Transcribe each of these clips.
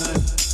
na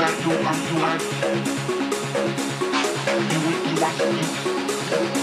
that you um, you had you you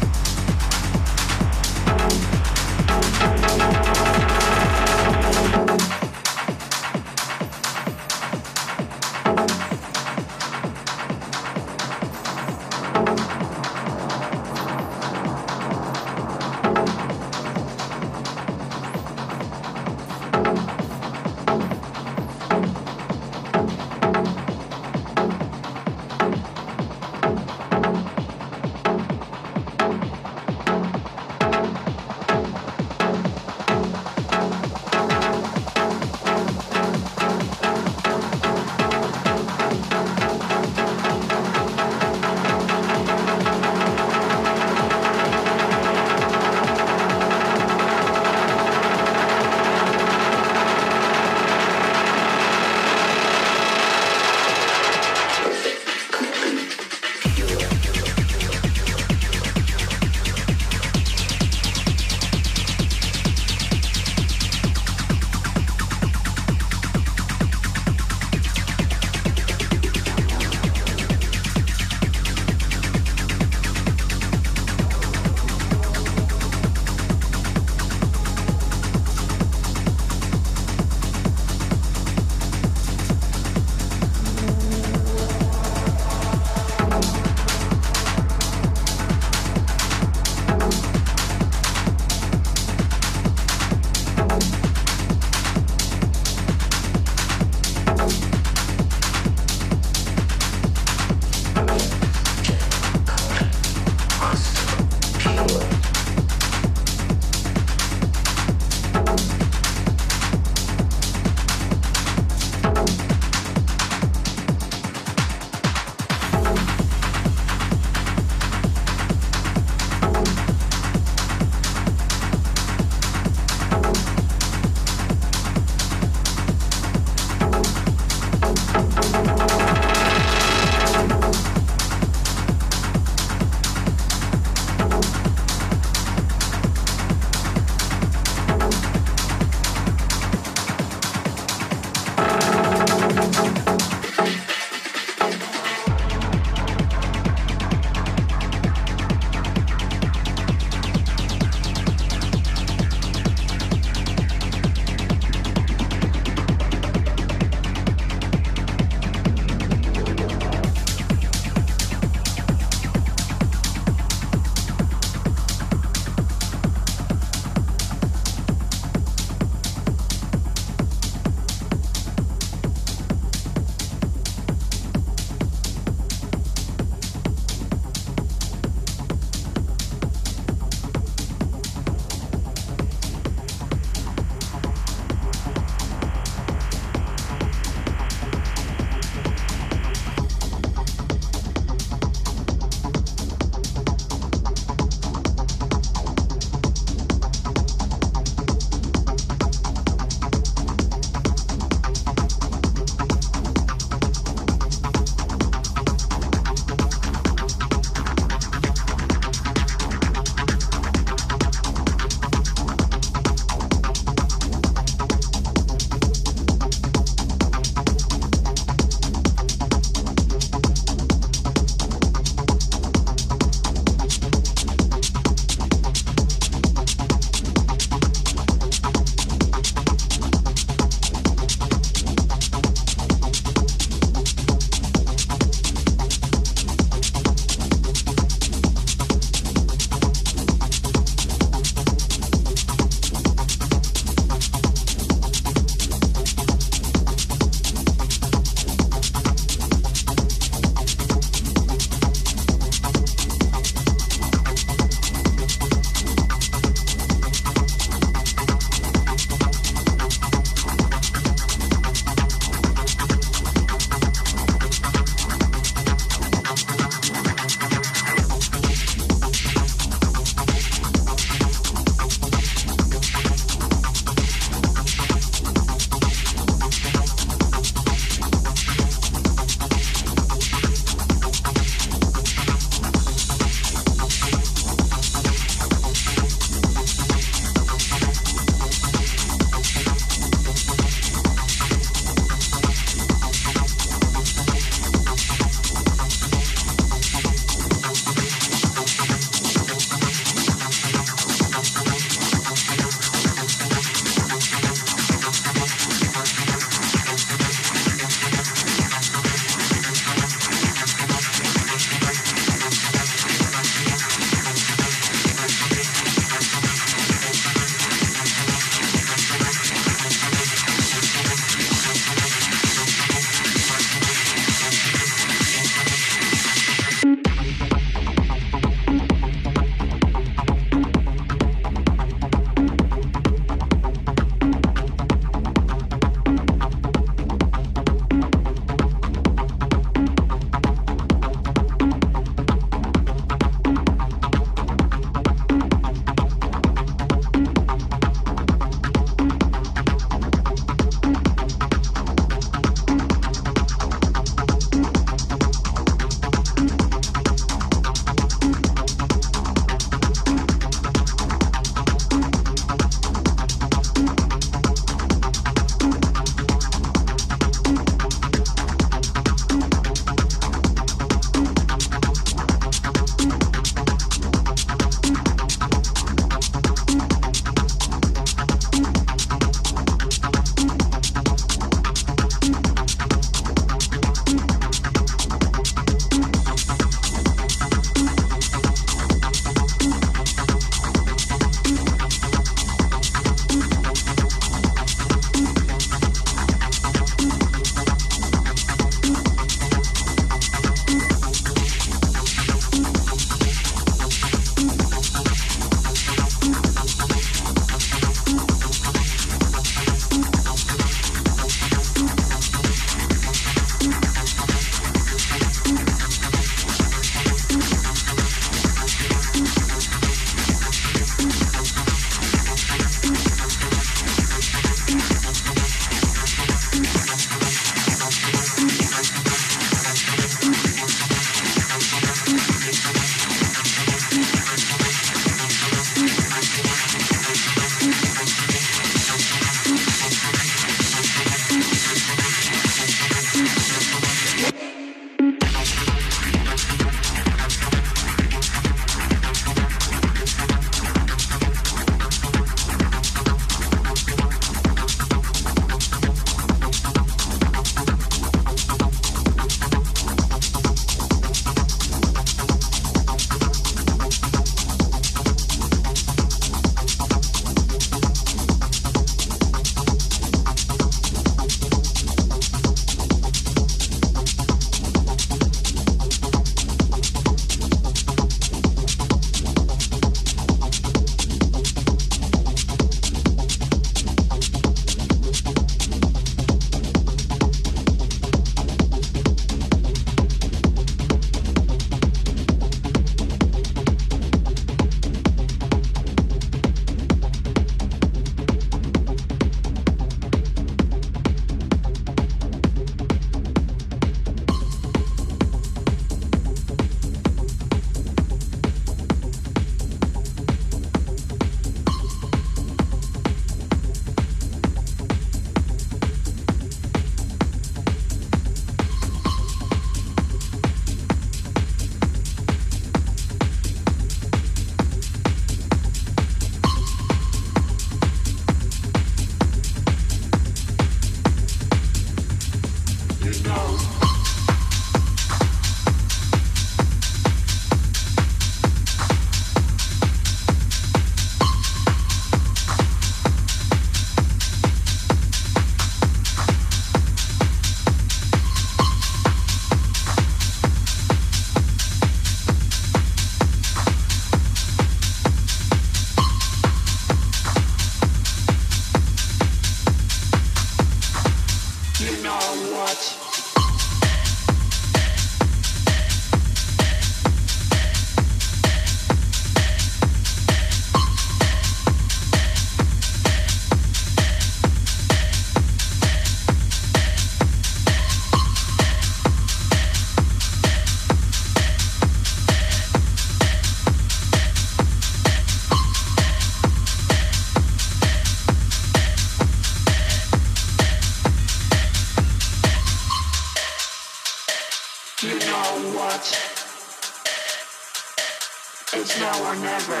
now or never.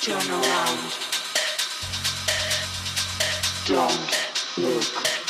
Turn around. Don't look.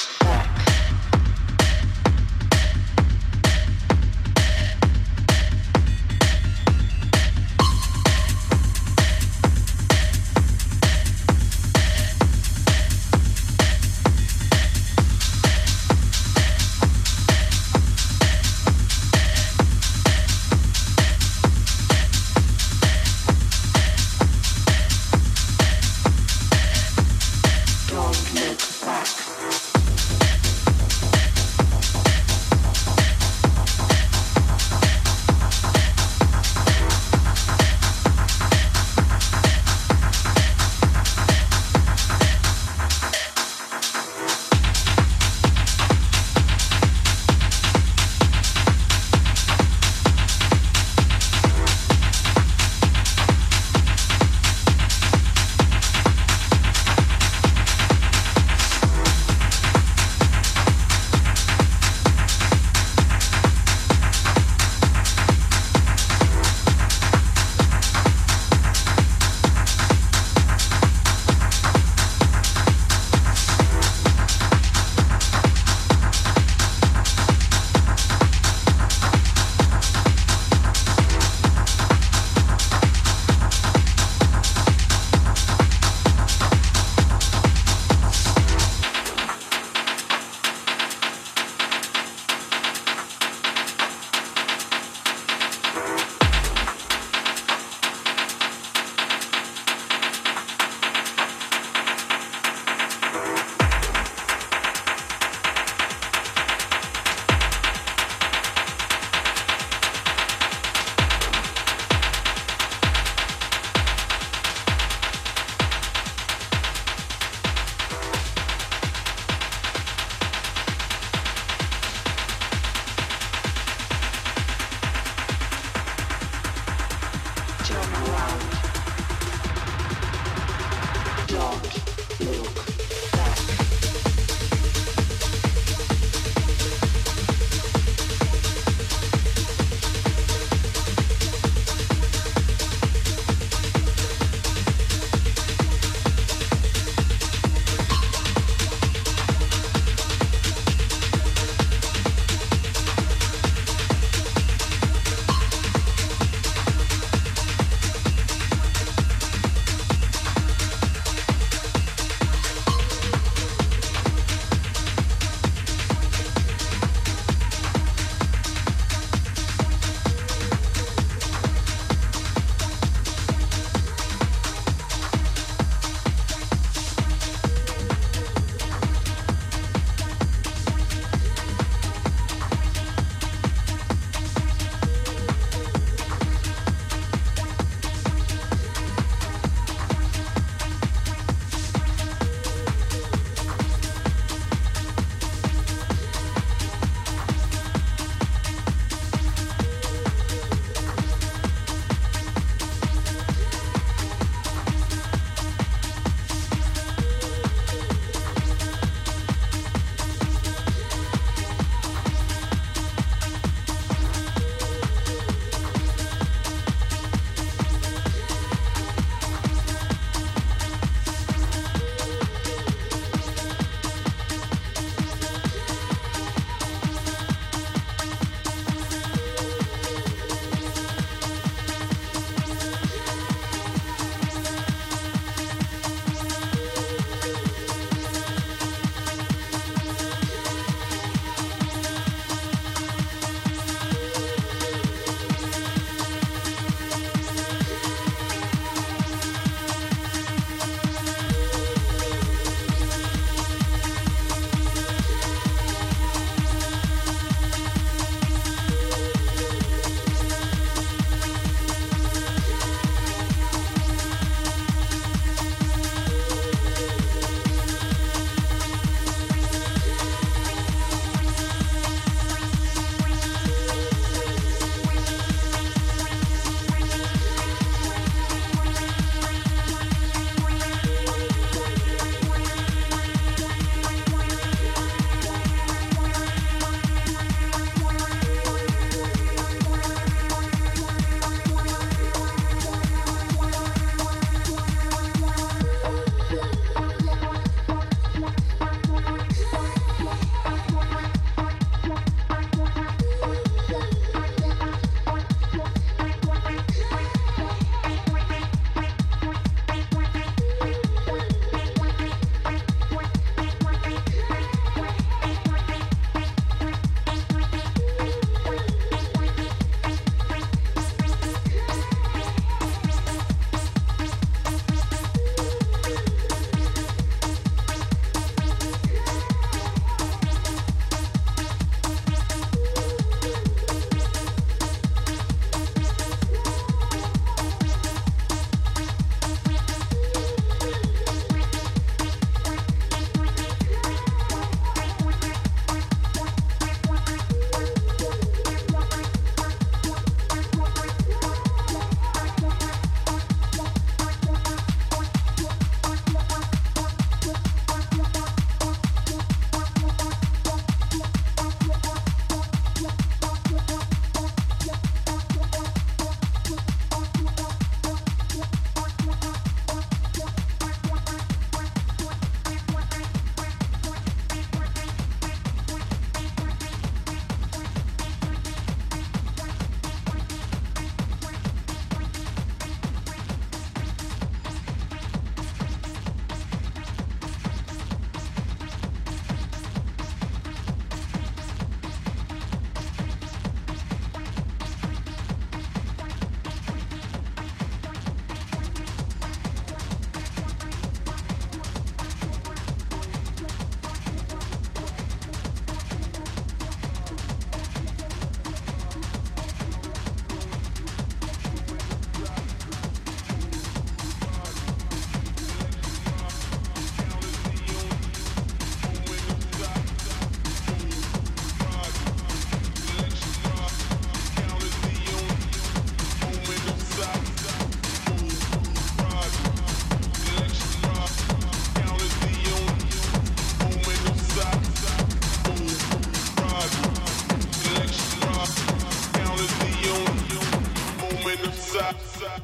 Southside,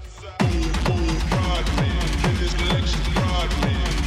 Broadman, in this election, Broadman.